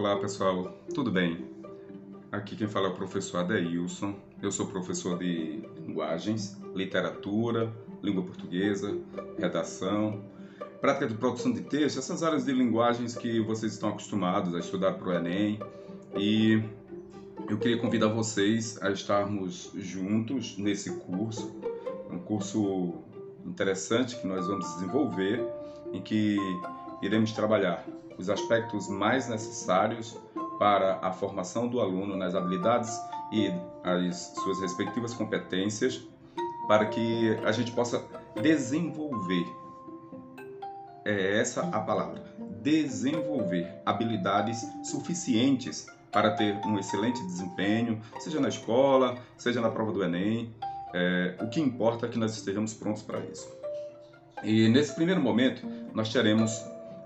Olá pessoal, tudo bem? Aqui quem fala é o professor Adeilson. Eu sou professor de linguagens, literatura, língua portuguesa, redação, prática de produção de texto, essas áreas de linguagens que vocês estão acostumados a estudar para o Enem. E eu queria convidar vocês a estarmos juntos nesse curso, um curso interessante que nós vamos desenvolver, em que iremos trabalhar os aspectos mais necessários para a formação do aluno nas habilidades e as suas respectivas competências, para que a gente possa desenvolver é essa a palavra, desenvolver habilidades suficientes para ter um excelente desempenho, seja na escola, seja na prova do Enem. É, o que importa é que nós estejamos prontos para isso. E nesse primeiro momento, nós teremos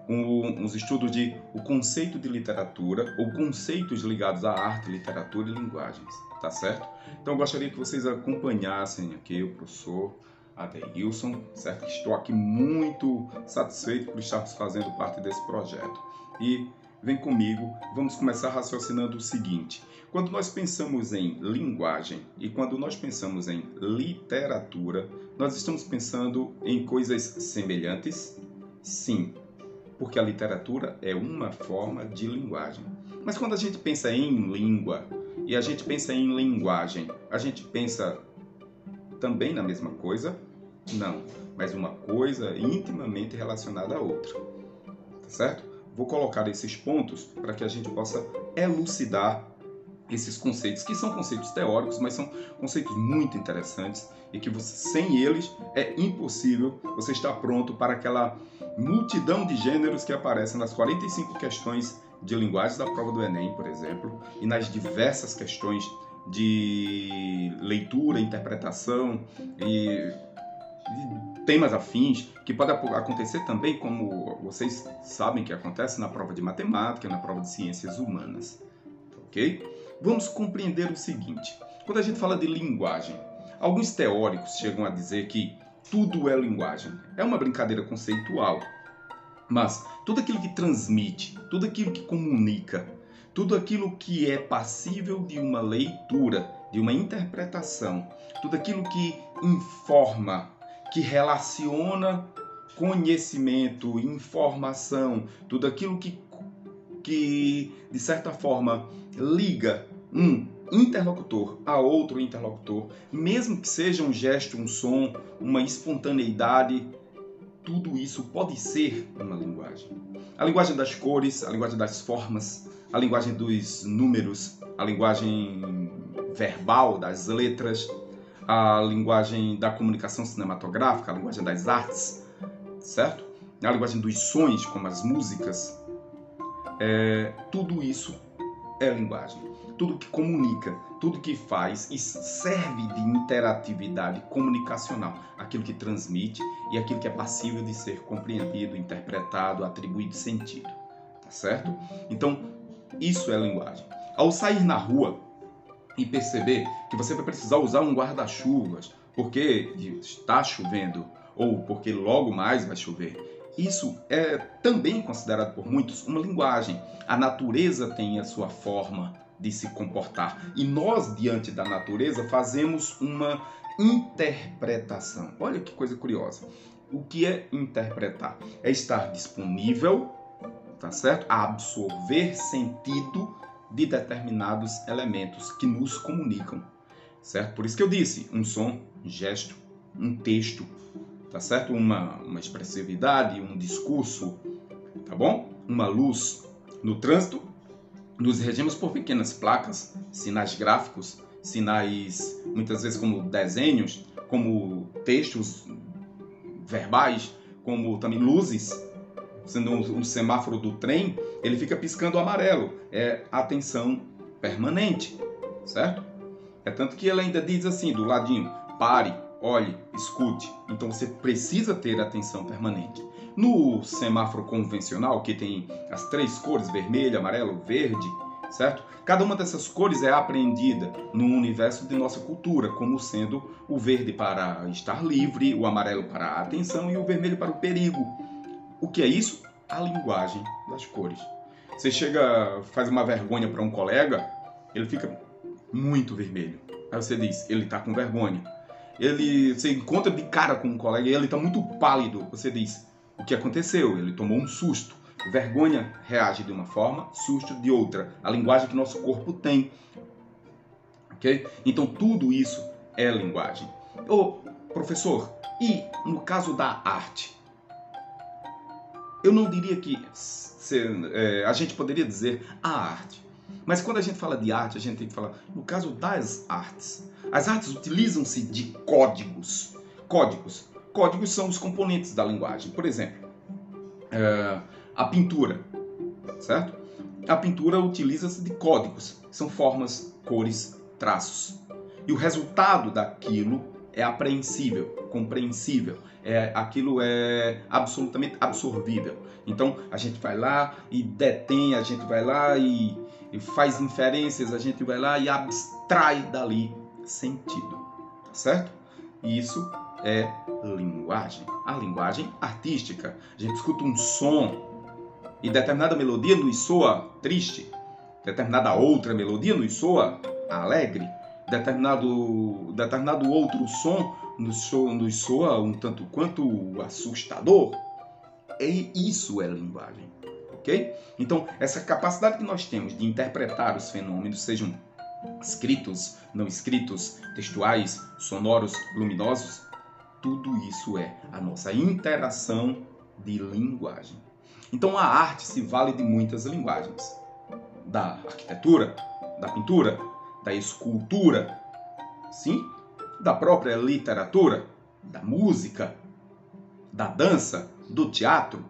um, uns estudos de o conceito de literatura ou conceitos ligados à arte, literatura e linguagens, tá certo? Então eu gostaria que vocês acompanhassem aqui o professor Adeilson, certo? Estou aqui muito satisfeito por estarmos fazendo parte desse projeto. E vem comigo, vamos começar raciocinando o seguinte: quando nós pensamos em linguagem e quando nós pensamos em literatura, nós estamos pensando em coisas semelhantes? Sim, porque a literatura é uma forma de linguagem. Mas quando a gente pensa em língua e a gente pensa em linguagem, a gente pensa também na mesma coisa? Não, mas uma coisa intimamente relacionada à outra. Tá certo? Vou colocar esses pontos para que a gente possa elucidar esses conceitos, que são conceitos teóricos, mas são conceitos muito interessantes e que você, sem eles é impossível você estar pronto para aquela multidão de gêneros que aparecem nas 45 questões de linguagem da prova do Enem, por exemplo, e nas diversas questões de leitura, interpretação e temas afins, que pode acontecer também, como vocês sabem que acontece na prova de matemática, na prova de ciências humanas. Ok? Vamos compreender o seguinte: quando a gente fala de linguagem, alguns teóricos chegam a dizer que tudo é linguagem. É uma brincadeira conceitual. Mas tudo aquilo que transmite, tudo aquilo que comunica, tudo aquilo que é passível de uma leitura, de uma interpretação, tudo aquilo que informa, que relaciona conhecimento, informação, tudo aquilo que, que de certa forma liga um interlocutor a outro interlocutor, mesmo que seja um gesto, um som, uma espontaneidade, tudo isso pode ser uma linguagem. A linguagem das cores, a linguagem das formas, a linguagem dos números, a linguagem verbal das letras, a linguagem da comunicação cinematográfica, a linguagem das artes, certo? A linguagem dos sons, como as músicas. É, tudo isso é linguagem tudo que comunica, tudo que faz e serve de interatividade comunicacional, aquilo que transmite e aquilo que é passível de ser compreendido, interpretado, atribuído sentido. Tá certo? Então, isso é linguagem. Ao sair na rua e perceber que você vai precisar usar um guarda-chuvas porque está chovendo ou porque logo mais vai chover, isso é também considerado por muitos uma linguagem. A natureza tem a sua forma, de se comportar. E nós, diante da natureza, fazemos uma interpretação. Olha que coisa curiosa. O que é interpretar? É estar disponível, tá certo? A absorver sentido de determinados elementos que nos comunicam, certo? Por isso que eu disse, um som, um gesto, um texto, tá certo? Uma, uma expressividade, um discurso, tá bom? Uma luz no trânsito nos regemos por pequenas placas, sinais gráficos, sinais muitas vezes como desenhos, como textos verbais, como também luzes. Sendo um, um semáforo do trem, ele fica piscando amarelo. É atenção permanente, certo? É tanto que ele ainda diz assim, do ladinho, pare, olhe, escute. Então você precisa ter atenção permanente. No semáforo convencional, que tem as três cores, vermelho, amarelo, verde, certo? Cada uma dessas cores é apreendida no universo de nossa cultura, como sendo o verde para estar livre, o amarelo para a atenção e o vermelho para o perigo. O que é isso? A linguagem das cores. Você chega, faz uma vergonha para um colega, ele fica muito vermelho. Aí você diz, ele está com vergonha. Ele, você encontra de cara com um colega e ele está muito pálido. Você diz, o que aconteceu? Ele tomou um susto. Vergonha reage de uma forma, susto de outra. A linguagem que nosso corpo tem. Ok? Então tudo isso é linguagem. Ô, professor, e no caso da arte? Eu não diria que se, é, a gente poderia dizer a arte. Mas quando a gente fala de arte, a gente tem que falar no caso das artes. As artes utilizam-se de códigos. Códigos. Códigos são os componentes da linguagem. Por exemplo, é, a pintura, certo? A pintura utiliza-se de códigos. São formas, cores, traços. E o resultado daquilo é apreensível, compreensível, é, aquilo é absolutamente absorvível. Então a gente vai lá e detém, a gente vai lá e, e faz inferências, a gente vai lá e abstrai dali sentido, tá certo? Isso é linguagem, a linguagem artística. A gente escuta um som e determinada melodia nos soa triste, determinada outra melodia nos soa alegre determinado, determinado outro som nos soa, nos soa um tanto quanto assustador. E isso é linguagem, ok? Então, essa capacidade que nós temos de interpretar os fenômenos, sejam escritos, não escritos, textuais, sonoros, luminosos, tudo isso é a nossa interação de linguagem. Então, a arte se vale de muitas linguagens: da arquitetura, da pintura, da escultura, sim, da própria literatura, da música, da dança, do teatro.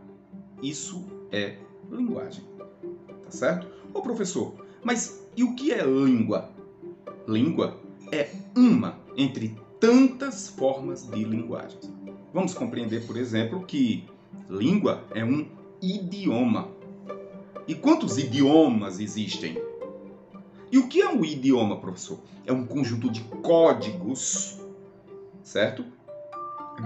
Isso é linguagem. Tá certo? Ô professor, mas e o que é língua? Língua é uma entre tantas formas de linguagem. Vamos compreender, por exemplo, que língua é um idioma. E quantos idiomas existem? E o que é um idioma, professor? É um conjunto de códigos, certo?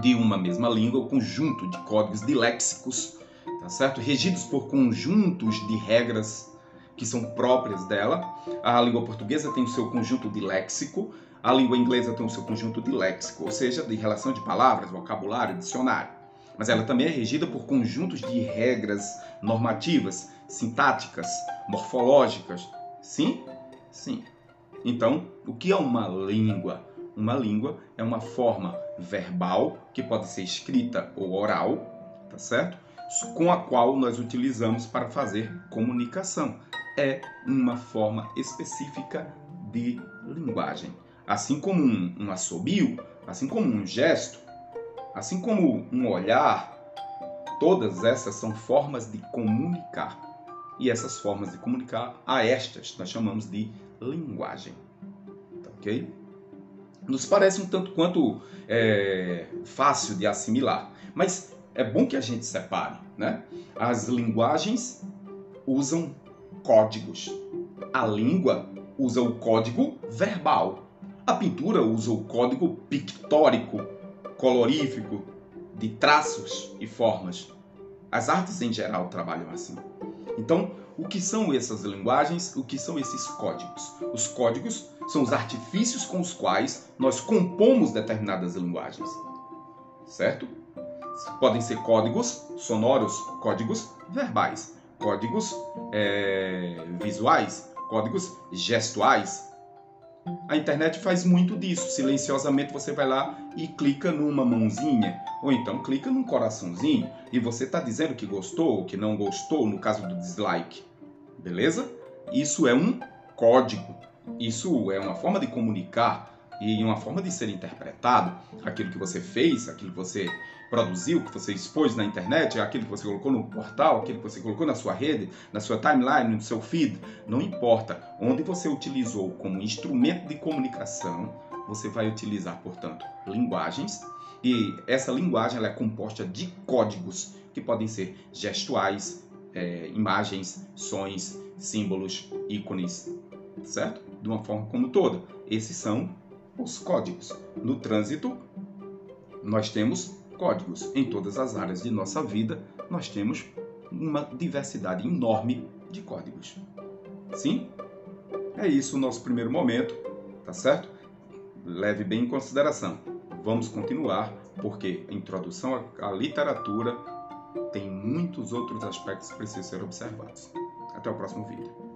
De uma mesma língua, um conjunto de códigos, de léxicos, tá certo? Regidos por conjuntos de regras que são próprias dela. A língua portuguesa tem o seu conjunto de léxico, a língua inglesa tem o seu conjunto de léxico, ou seja, de relação de palavras, vocabulário, dicionário. Mas ela também é regida por conjuntos de regras normativas, sintáticas, morfológicas, sim? Sim. Então, o que é uma língua? Uma língua é uma forma verbal que pode ser escrita ou oral, tá certo? Com a qual nós utilizamos para fazer comunicação. É uma forma específica de linguagem. Assim como um, um assobio, assim como um gesto, assim como um olhar, todas essas são formas de comunicar. E essas formas de comunicar, a estas nós chamamos de linguagem. Tá ok? Nos parece um tanto quanto é, fácil de assimilar, mas é bom que a gente separe. Né? As linguagens usam códigos. A língua usa o código verbal. A pintura usa o código pictórico, colorífico, de traços e formas. As artes em geral trabalham assim. Então, o que são essas linguagens? O que são esses códigos? Os códigos são os artifícios com os quais nós compomos determinadas linguagens, certo? Podem ser códigos sonoros, códigos verbais, códigos é, visuais, códigos gestuais. A internet faz muito disso. Silenciosamente você vai lá e clica numa mãozinha, ou então clica num coraçãozinho e você está dizendo que gostou ou que não gostou, no caso do dislike. Beleza? Isso é um código. Isso é uma forma de comunicar e uma forma de ser interpretado. Aquilo que você fez, aquilo que você produziu, que você expôs na internet, aquilo que você colocou no portal, aquilo que você colocou na sua rede, na sua timeline, no seu feed, não importa. Onde você utilizou como instrumento de comunicação, você vai utilizar, portanto, linguagens e essa linguagem ela é composta de códigos que podem ser gestuais, é, imagens, sons, símbolos, ícones, certo? De uma forma como toda. Esses são os códigos. No trânsito, nós temos códigos. Em todas as áreas de nossa vida, nós temos uma diversidade enorme de códigos. Sim? É isso o nosso primeiro momento, tá certo? Leve bem em consideração. Vamos continuar, porque a introdução à literatura tem muitos outros aspectos que precisam ser observados. Até o próximo vídeo.